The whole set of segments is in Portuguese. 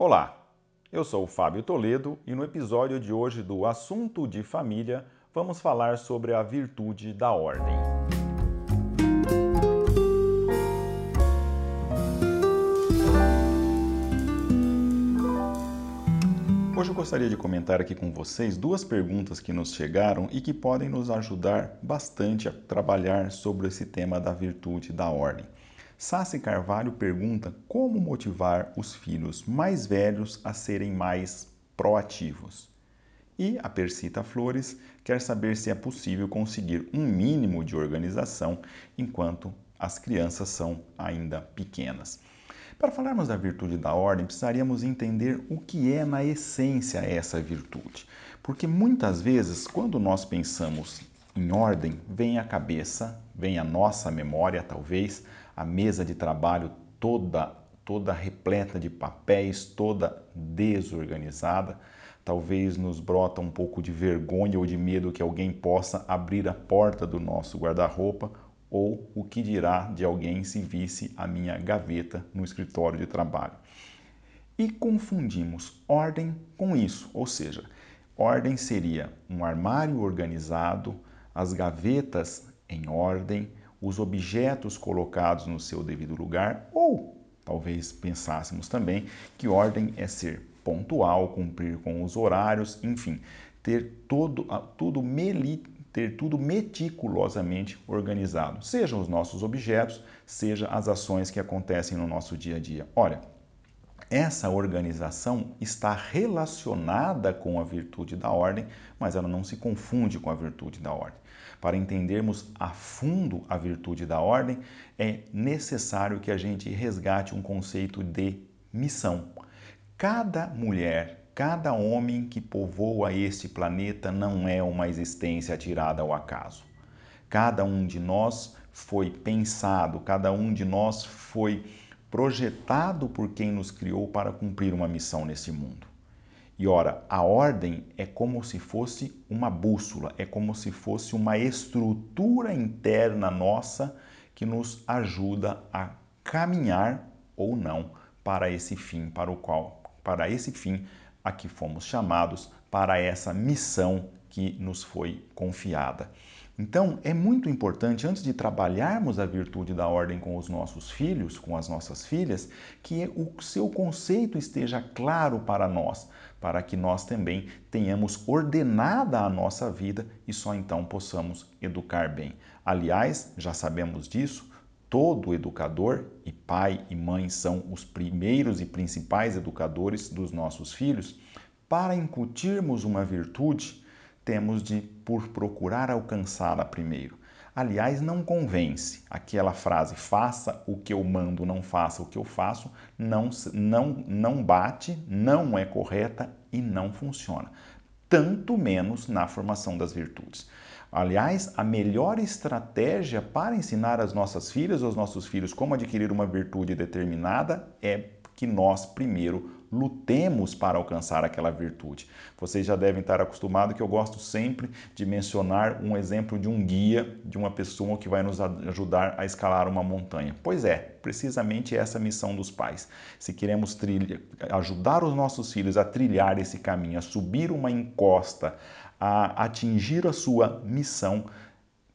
Olá, eu sou o Fábio Toledo e no episódio de hoje do Assunto de Família vamos falar sobre a virtude da ordem. Hoje eu gostaria de comentar aqui com vocês duas perguntas que nos chegaram e que podem nos ajudar bastante a trabalhar sobre esse tema da virtude da ordem. Sassi Carvalho pergunta como motivar os filhos mais velhos a serem mais proativos. E a Persita Flores quer saber se é possível conseguir um mínimo de organização enquanto as crianças são ainda pequenas. Para falarmos da virtude da ordem, precisaríamos entender o que é na essência essa virtude. Porque muitas vezes, quando nós pensamos em ordem, vem à cabeça, vem à nossa memória, talvez, a mesa de trabalho toda toda repleta de papéis, toda desorganizada. Talvez nos brota um pouco de vergonha ou de medo que alguém possa abrir a porta do nosso guarda-roupa ou o que dirá de alguém se visse a minha gaveta no escritório de trabalho. E confundimos ordem com isso, ou seja, ordem seria um armário organizado, as gavetas em ordem, os objetos colocados no seu devido lugar, ou talvez pensássemos também que ordem é ser pontual, cumprir com os horários, enfim, ter todo, tudo meli, ter tudo meticulosamente organizado, sejam os nossos objetos, seja as ações que acontecem no nosso dia a dia. Olha, essa organização está relacionada com a virtude da ordem, mas ela não se confunde com a virtude da ordem. Para entendermos a fundo a virtude da ordem, é necessário que a gente resgate um conceito de missão. Cada mulher, cada homem que povoa este planeta não é uma existência tirada ao acaso. Cada um de nós foi pensado, cada um de nós foi projetado por quem nos criou para cumprir uma missão nesse mundo. E ora, a ordem é como se fosse uma bússola, é como se fosse uma estrutura interna nossa que nos ajuda a caminhar ou não para esse fim para o qual, para esse fim a que fomos chamados, para essa missão que nos foi confiada. Então, é muito importante, antes de trabalharmos a virtude da ordem com os nossos filhos, com as nossas filhas, que o seu conceito esteja claro para nós, para que nós também tenhamos ordenada a nossa vida e só então possamos educar bem. Aliás, já sabemos disso, todo educador, e pai e mãe são os primeiros e principais educadores dos nossos filhos, para incutirmos uma virtude, temos de por procurar alcançá-la primeiro. Aliás, não convence. Aquela frase, faça o que eu mando, não faça o que eu faço, não, não, não bate, não é correta e não funciona. Tanto menos na formação das virtudes. Aliás, a melhor estratégia para ensinar as nossas filhas ou os nossos filhos como adquirir uma virtude determinada é que nós primeiro lutemos para alcançar aquela virtude. Vocês já devem estar acostumados que eu gosto sempre de mencionar um exemplo de um guia, de uma pessoa que vai nos ajudar a escalar uma montanha. Pois é, precisamente essa missão dos pais. Se queremos trilha, ajudar os nossos filhos a trilhar esse caminho, a subir uma encosta, a atingir a sua missão,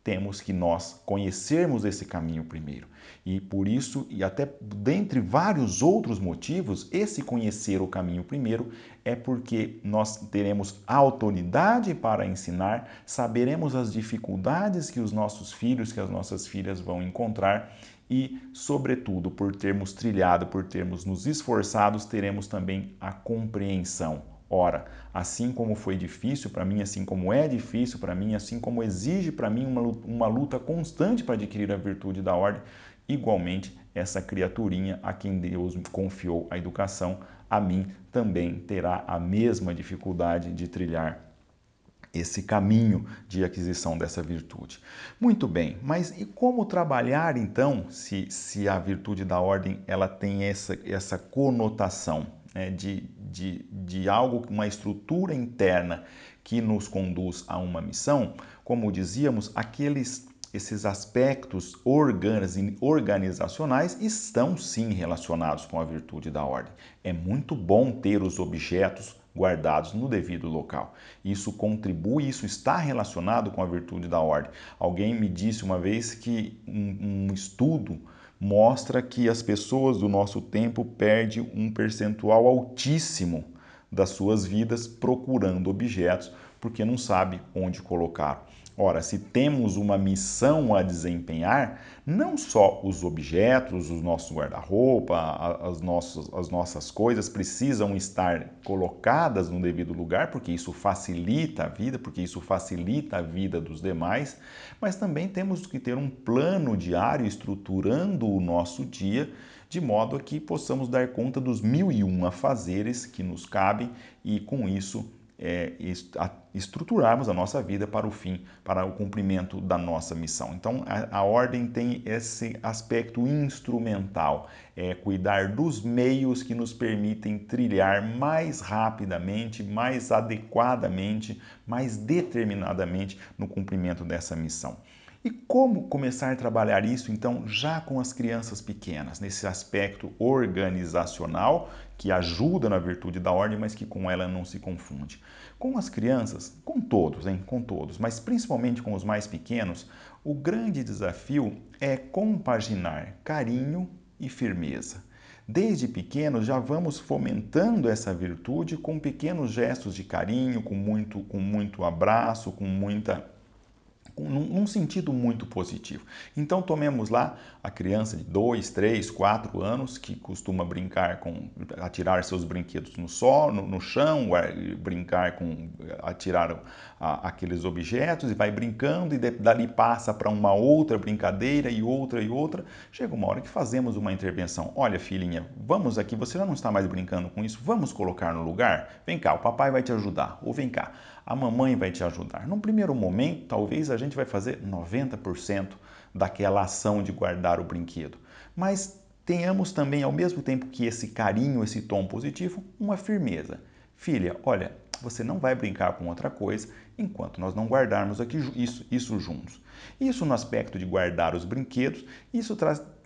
temos que nós conhecermos esse caminho primeiro. E por isso, e até dentre vários outros motivos, esse conhecer o caminho primeiro é porque nós teremos autoridade para ensinar, saberemos as dificuldades que os nossos filhos, que as nossas filhas vão encontrar e, sobretudo, por termos trilhado, por termos nos esforçados, teremos também a compreensão Ora, assim como foi difícil para mim, assim como é difícil para mim, assim como exige para mim uma, uma luta constante para adquirir a virtude da ordem, igualmente essa criaturinha a quem Deus confiou a educação, a mim também terá a mesma dificuldade de trilhar esse caminho de aquisição dessa virtude. Muito bem, mas e como trabalhar então se, se a virtude da ordem ela tem essa, essa conotação? Né, de, de, de algo, uma estrutura interna que nos conduz a uma missão, como dizíamos, aqueles esses aspectos organizacionais estão sim relacionados com a virtude da ordem. É muito bom ter os objetos guardados no devido local. Isso contribui, isso está relacionado com a virtude da ordem. Alguém me disse uma vez que um, um estudo mostra que as pessoas do nosso tempo perdem um percentual altíssimo das suas vidas procurando objetos porque não sabe onde colocar. Ora, se temos uma missão a desempenhar, não só os objetos, os nossos guarda-roupa, as nossas, as nossas coisas precisam estar colocadas no devido lugar, porque isso facilita a vida, porque isso facilita a vida dos demais, mas também temos que ter um plano diário estruturando o nosso dia de modo a que possamos dar conta dos mil e um afazeres que nos cabem e com isso é, estruturarmos a nossa vida para o fim, para o cumprimento da nossa missão. Então, a, a ordem tem esse aspecto instrumental, é cuidar dos meios que nos permitem trilhar mais rapidamente, mais adequadamente, mais determinadamente no cumprimento dessa missão. E como começar a trabalhar isso então já com as crianças pequenas, nesse aspecto organizacional que ajuda na virtude da ordem, mas que com ela não se confunde. Com as crianças, com todos, hein? com todos, mas principalmente com os mais pequenos, o grande desafio é compaginar carinho e firmeza. Desde pequenos já vamos fomentando essa virtude com pequenos gestos de carinho, com muito, com muito abraço, com muita num, sentido muito positivo. Então tomemos lá a criança de 2, 3, 4 anos que costuma brincar com atirar seus brinquedos no sol, no, no chão, brincar com atirar a, aqueles objetos e vai brincando e dali passa para uma outra brincadeira e outra e outra. Chega uma hora que fazemos uma intervenção. Olha, filhinha, vamos aqui, você já não está mais brincando com isso, vamos colocar no lugar? Vem cá, o papai vai te ajudar. Ou vem cá, a mamãe vai te ajudar. Num primeiro momento, talvez a gente vai fazer 90% daquela ação de guardar o brinquedo. Mas tenhamos também, ao mesmo tempo que esse carinho, esse tom positivo, uma firmeza. Filha, olha, você não vai brincar com outra coisa enquanto nós não guardarmos aqui isso, isso juntos. Isso no aspecto de guardar os brinquedos, isso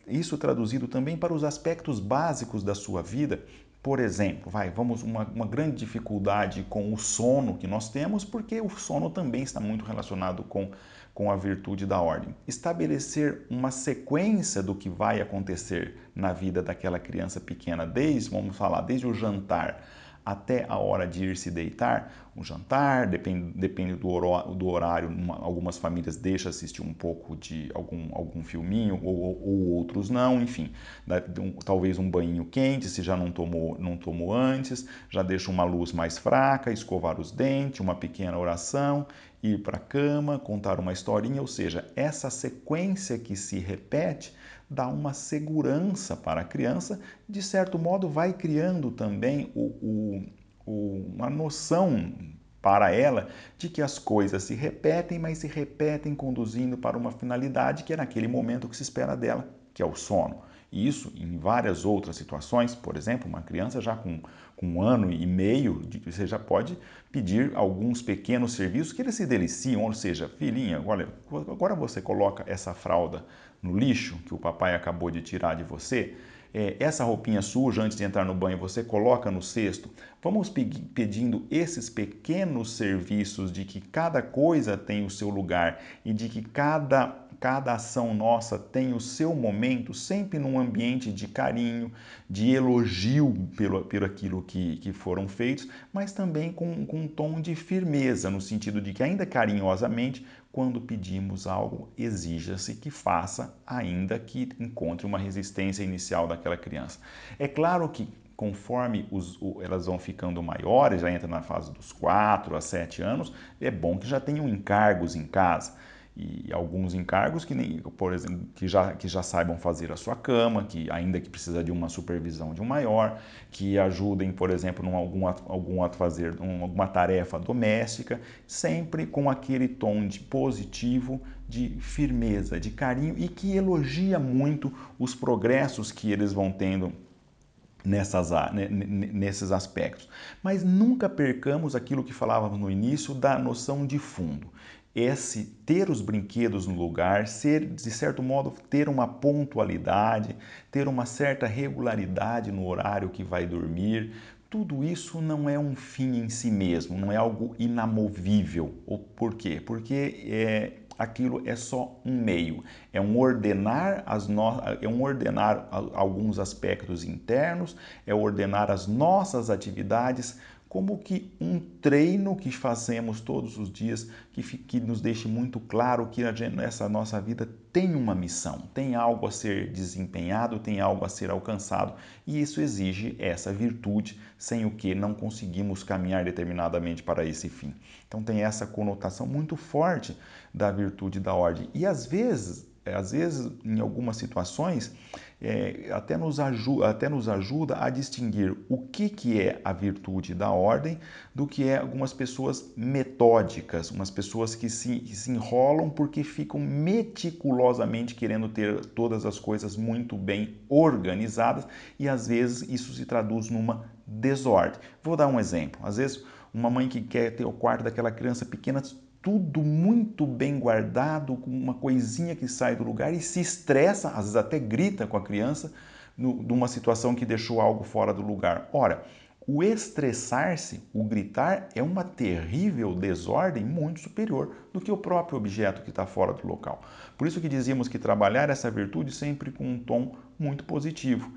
isso traduzido também para os aspectos básicos da sua vida, por exemplo, vai, vamos uma, uma grande dificuldade com o sono que nós temos, porque o sono também está muito relacionado com, com a virtude da ordem. Estabelecer uma sequência do que vai acontecer na vida daquela criança pequena, desde, vamos falar, desde o jantar até a hora de ir se deitar, um jantar, depende, depende do, horário, do horário uma, algumas famílias deixam assistir um pouco de algum, algum filminho ou, ou outros não, enfim, um, talvez um banho quente se já não tomou, não tomou antes, já deixa uma luz mais fraca, escovar os dentes, uma pequena oração, ir para a cama, contar uma historinha, ou seja, essa sequência que se repete dá uma segurança para a criança, de certo modo vai criando também o, o, o, uma noção para ela de que as coisas se repetem, mas se repetem conduzindo para uma finalidade que é naquele momento que se espera dela, que é o sono. E isso em várias outras situações, por exemplo, uma criança já com, com um ano e meio, você já pode pedir alguns pequenos serviços que eles se deliciam, ou seja, filhinha, olha, agora você coloca essa fralda no lixo que o papai acabou de tirar de você, é, essa roupinha suja antes de entrar no banho você coloca no cesto. Vamos pedindo esses pequenos serviços de que cada coisa tem o seu lugar e de que cada cada ação nossa tem o seu momento, sempre num ambiente de carinho, de elogio pelo, pelo aquilo que, que foram feitos, mas também com, com um tom de firmeza, no sentido de que, ainda carinhosamente, quando pedimos algo, exija-se que faça, ainda que encontre uma resistência inicial daquela criança. É claro que conforme os, elas vão ficando maiores, já entra na fase dos 4 a 7 anos, é bom que já tenham encargos em casa e alguns encargos que nem, por exemplo, que já, que já saibam fazer a sua cama, que ainda que precisa de uma supervisão de um maior, que ajudem, por exemplo, em algum, algum a fazer um, alguma tarefa doméstica, sempre com aquele tom de positivo, de firmeza, de carinho e que elogia muito os progressos que eles vão tendo nessas, nesses aspectos. Mas nunca percamos aquilo que falávamos no início da noção de fundo. Esse ter os brinquedos no lugar, ser de certo modo ter uma pontualidade, ter uma certa regularidade no horário que vai dormir, tudo isso não é um fim em si mesmo, não é algo inamovível. Por quê? Porque é, aquilo é só um meio, é um ordenar as no... é um ordenar alguns aspectos internos, é ordenar as nossas atividades como que um treino que fazemos todos os dias, que, que nos deixe muito claro que essa nossa vida tem uma missão, tem algo a ser desempenhado, tem algo a ser alcançado, e isso exige essa virtude, sem o que não conseguimos caminhar determinadamente para esse fim. Então tem essa conotação muito forte da virtude da ordem. E às vezes, às vezes, em algumas situações, é, até, nos ajuda, até nos ajuda a distinguir o que, que é a virtude da ordem do que é algumas pessoas metódicas, umas pessoas que se, que se enrolam porque ficam meticulosamente querendo ter todas as coisas muito bem organizadas e às vezes isso se traduz numa desordem. Vou dar um exemplo. Às vezes, uma mãe que quer ter o quarto daquela criança pequena tudo muito bem guardado, com uma coisinha que sai do lugar e se estressa, às vezes até grita com a criança, no, numa situação que deixou algo fora do lugar. Ora, o estressar-se, o gritar, é uma terrível desordem muito superior do que o próprio objeto que está fora do local. Por isso que dizíamos que trabalhar essa virtude sempre com um tom muito positivo.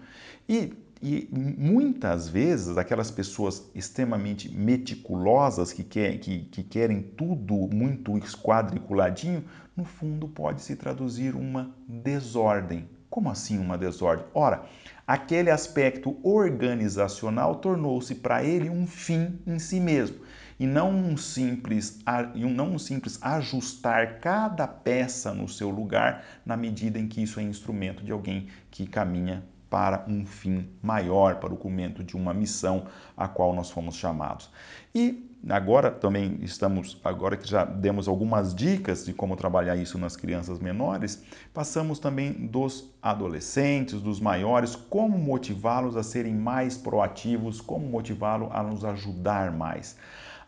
E e muitas vezes aquelas pessoas extremamente meticulosas que, quer, que, que querem tudo muito esquadriculadinho, no fundo pode se traduzir uma desordem. Como assim uma desordem? Ora, aquele aspecto organizacional tornou-se para ele um fim em si mesmo e não um simples não um simples ajustar cada peça no seu lugar na medida em que isso é instrumento de alguém que caminha para um fim maior, para o cumprimento de uma missão a qual nós fomos chamados. E agora também estamos, agora que já demos algumas dicas de como trabalhar isso nas crianças menores, passamos também dos adolescentes, dos maiores, como motivá-los a serem mais proativos, como motivá-los a nos ajudar mais.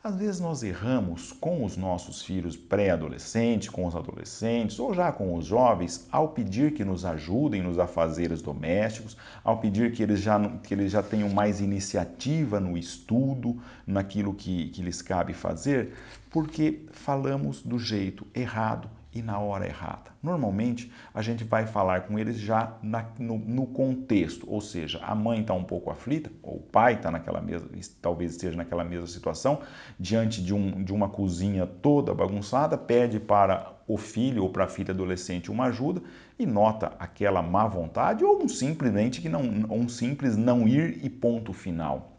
Às vezes nós erramos com os nossos filhos pré-adolescentes, com os adolescentes ou já com os jovens ao pedir que nos ajudem nos afazeres domésticos, ao pedir que eles já, que eles já tenham mais iniciativa no estudo, naquilo que, que lhes cabe fazer, porque falamos do jeito errado e na hora errada. Normalmente, a gente vai falar com eles já na, no, no, contexto, ou seja, a mãe está um pouco aflita, ou o pai está naquela talvez esteja naquela mesma situação, diante de, um, de uma cozinha toda bagunçada, pede para o filho ou para a filha adolescente uma ajuda e nota aquela má vontade ou um simplesmente que não, um simples não ir e ponto final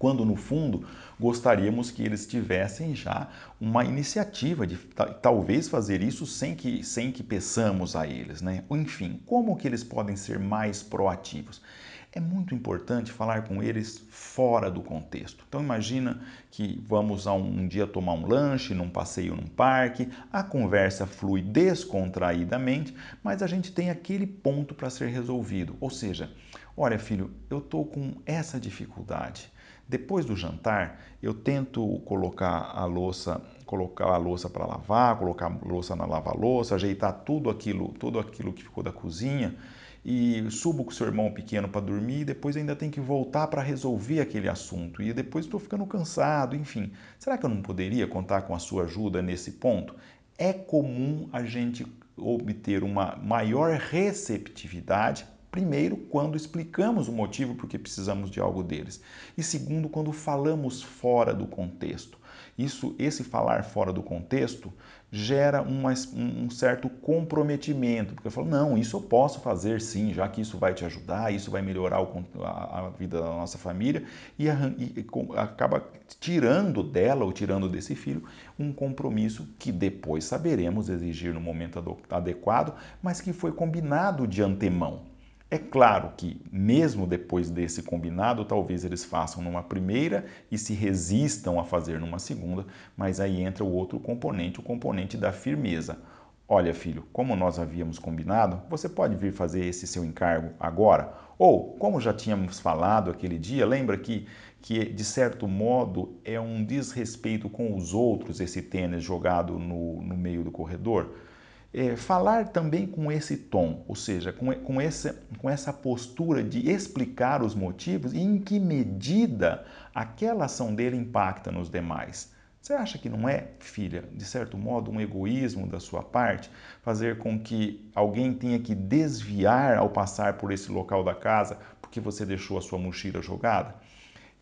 quando no fundo gostaríamos que eles tivessem já uma iniciativa de talvez fazer isso sem que, sem que peçamos a eles, né? Enfim, como que eles podem ser mais proativos? É muito importante falar com eles fora do contexto. Então imagina que vamos a um, um dia tomar um lanche, num passeio num parque, a conversa flui descontraídamente, mas a gente tem aquele ponto para ser resolvido. Ou seja, olha filho, eu estou com essa dificuldade. Depois do jantar, eu tento colocar a louça, colocar a louça para lavar, colocar a louça na lava-louça, ajeitar tudo aquilo, tudo aquilo que ficou da cozinha e subo com o seu irmão pequeno para dormir e depois ainda tem que voltar para resolver aquele assunto e depois estou ficando cansado, enfim. Será que eu não poderia contar com a sua ajuda nesse ponto? É comum a gente obter uma maior receptividade Primeiro, quando explicamos o motivo por que precisamos de algo deles. E segundo, quando falamos fora do contexto. Isso, esse falar fora do contexto gera uma, um certo comprometimento, porque eu falo, não, isso eu posso fazer sim, já que isso vai te ajudar, isso vai melhorar o, a, a, vida da nossa família, e, e, e acaba tirando dela ou tirando desse filho um compromisso que depois saberemos exigir no momento adequado, mas que foi combinado de antemão. É claro que, mesmo depois desse combinado, talvez eles façam numa primeira e se resistam a fazer numa segunda, mas aí entra o outro componente, o componente da firmeza. Olha, filho, como nós havíamos combinado, você pode vir fazer esse seu encargo agora? Ou, como já tínhamos falado aquele dia, lembra que, que de certo modo é um desrespeito com os outros esse tênis jogado no, no meio do corredor? É, falar também com esse tom, ou seja, com, com, essa, com essa postura de explicar os motivos e em que medida aquela ação dele impacta nos demais. Você acha que não é, filha, de certo modo, um egoísmo da sua parte fazer com que alguém tenha que desviar ao passar por esse local da casa porque você deixou a sua mochila jogada?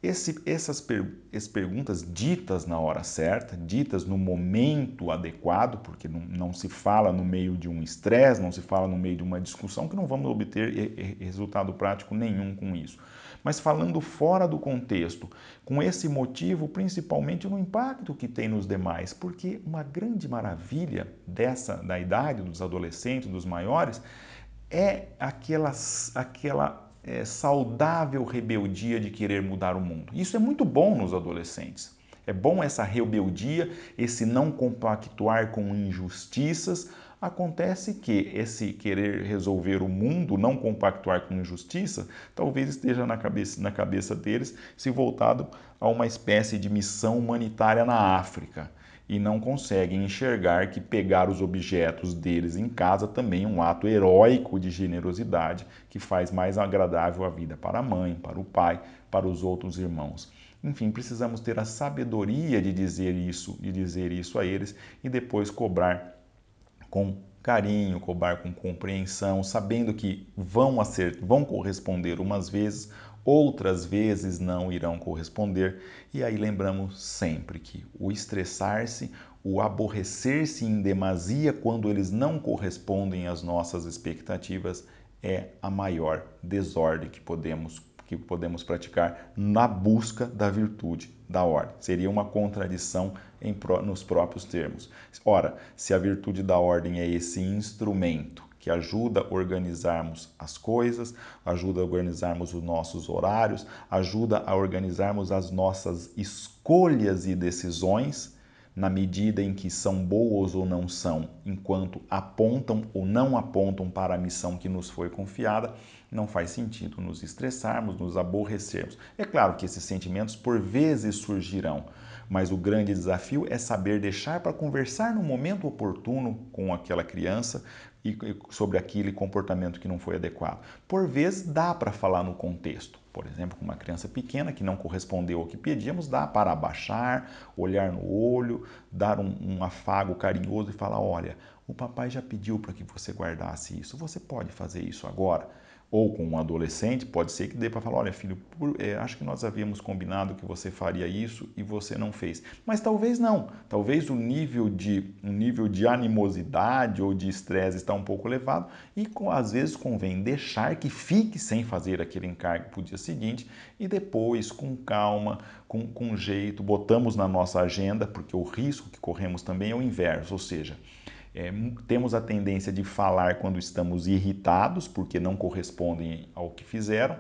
Esse, essas, per, essas, perguntas ditas na hora certa, ditas no momento adequado, porque não, não se fala no meio de um estresse, não se fala no meio de uma discussão, que não vamos obter resultado prático nenhum com isso. Mas falando fora do contexto, com esse motivo, principalmente no impacto que tem nos demais, porque uma grande maravilha dessa da idade dos adolescentes, dos maiores, é aquela, aquela é, saudável rebeldia de querer mudar o mundo. Isso é muito bom nos adolescentes. É bom essa rebeldia, esse não compactuar com injustiças. Acontece que esse querer resolver o mundo, não compactuar com injustiça, talvez esteja na cabeça, na cabeça deles se voltado a uma espécie de missão humanitária na África e não conseguem enxergar que pegar os objetos deles em casa também é um ato heróico de generosidade que faz mais agradável a vida para a mãe, para o pai, para os outros irmãos. Enfim, precisamos ter a sabedoria de dizer isso, de dizer isso a eles e depois cobrar com carinho, cobrar com compreensão, sabendo que vão, acertar, vão corresponder umas vezes, outras vezes não irão corresponder. E aí lembramos sempre que o estressar-se, o aborrecer-se em demasia quando eles não correspondem às nossas expectativas é a maior desordem que podemos que podemos praticar na busca da virtude da ordem. Seria uma contradição em, nos próprios termos. Ora, se a virtude da ordem é esse instrumento que ajuda a organizarmos as coisas, ajuda a organizarmos os nossos horários, ajuda a organizarmos as nossas escolhas e decisões, na medida em que são boas ou não são, enquanto apontam ou não apontam para a missão que nos foi confiada, não faz sentido nos estressarmos, nos aborrecermos. É claro que esses sentimentos por vezes surgirão, mas o grande desafio é saber deixar para conversar no momento oportuno com aquela criança e sobre aquele comportamento que não foi adequado. Por vezes dá para falar no contexto. Por exemplo, com uma criança pequena que não correspondeu ao que pedíamos, dá para abaixar, olhar no olho, dar um, um afago carinhoso e falar: olha, o papai já pediu para que você guardasse isso, você pode fazer isso agora? Ou com um adolescente, pode ser que dê para falar: olha, filho, por, é, acho que nós havíamos combinado que você faria isso e você não fez. Mas talvez não. Talvez o nível de, um nível de animosidade ou de estresse está um pouco elevado e com, às vezes convém deixar que fique sem fazer aquele encargo para o dia seguinte e depois, com calma, com, com jeito, botamos na nossa agenda, porque o risco que corremos também é o inverso, ou seja, é, temos a tendência de falar quando estamos irritados, porque não correspondem ao que fizeram.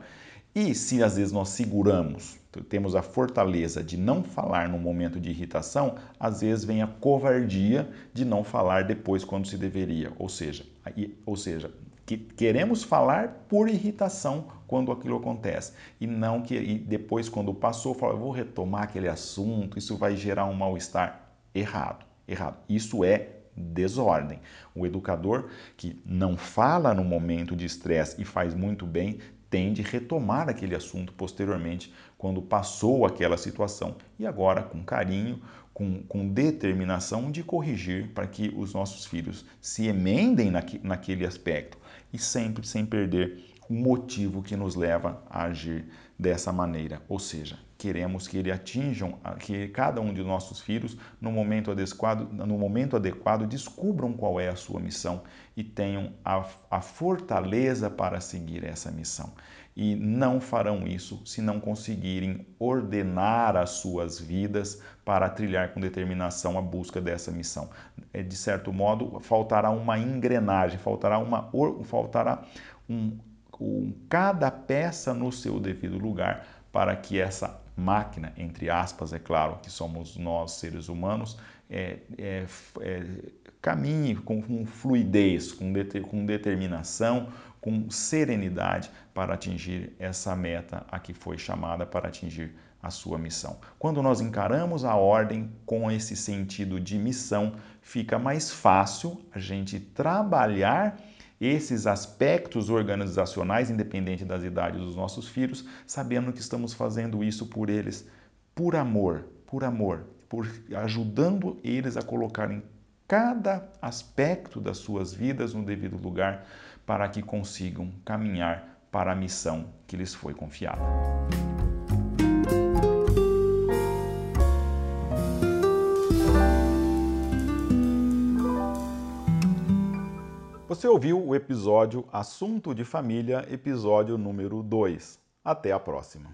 E se às vezes nós seguramos, temos a fortaleza de não falar no momento de irritação, às vezes vem a covardia de não falar depois quando se deveria. Ou seja, ou seja, que queremos falar por irritação quando aquilo acontece e não que e depois quando passou falar vou retomar aquele assunto isso vai gerar um mal estar errado errado isso é desordem. O educador que não fala no momento de estresse e faz muito bem tende a retomar aquele assunto posteriormente, quando passou aquela situação. E agora, com carinho, com, com determinação de corrigir para que os nossos filhos se emendem naque, naquele aspecto e sempre sem perder o motivo que nos leva a agir dessa maneira, ou seja, queremos que ele atinjam, que cada um de nossos filhos, no momento adequado, no momento adequado descubram qual é a sua missão e tenham a, a fortaleza para seguir essa missão. E não farão isso se não conseguirem ordenar as suas vidas para trilhar com determinação a busca dessa missão. É, de certo modo, faltará uma engrenagem, faltará, uma, faltará um, um, cada peça no seu devido lugar para que essa máquina, entre aspas, é claro, que somos nós seres humanos, é, é, é, caminhe com, com, fluidez, com, com determinação, com serenidade para atingir essa meta a que foi chamada para atingir a sua missão. Quando nós encaramos a ordem com esse sentido de missão, fica mais fácil a gente trabalhar esses aspectos organizacionais, independente das idades dos nossos filhos, sabendo que estamos fazendo isso por eles, por amor, por amor, por ajudando eles a colocarem cada aspecto das suas vidas no devido lugar para que consigam caminhar para a missão que lhes foi confiada. Você ouviu o episódio Assunto de Família, episódio número 2. Até a próxima.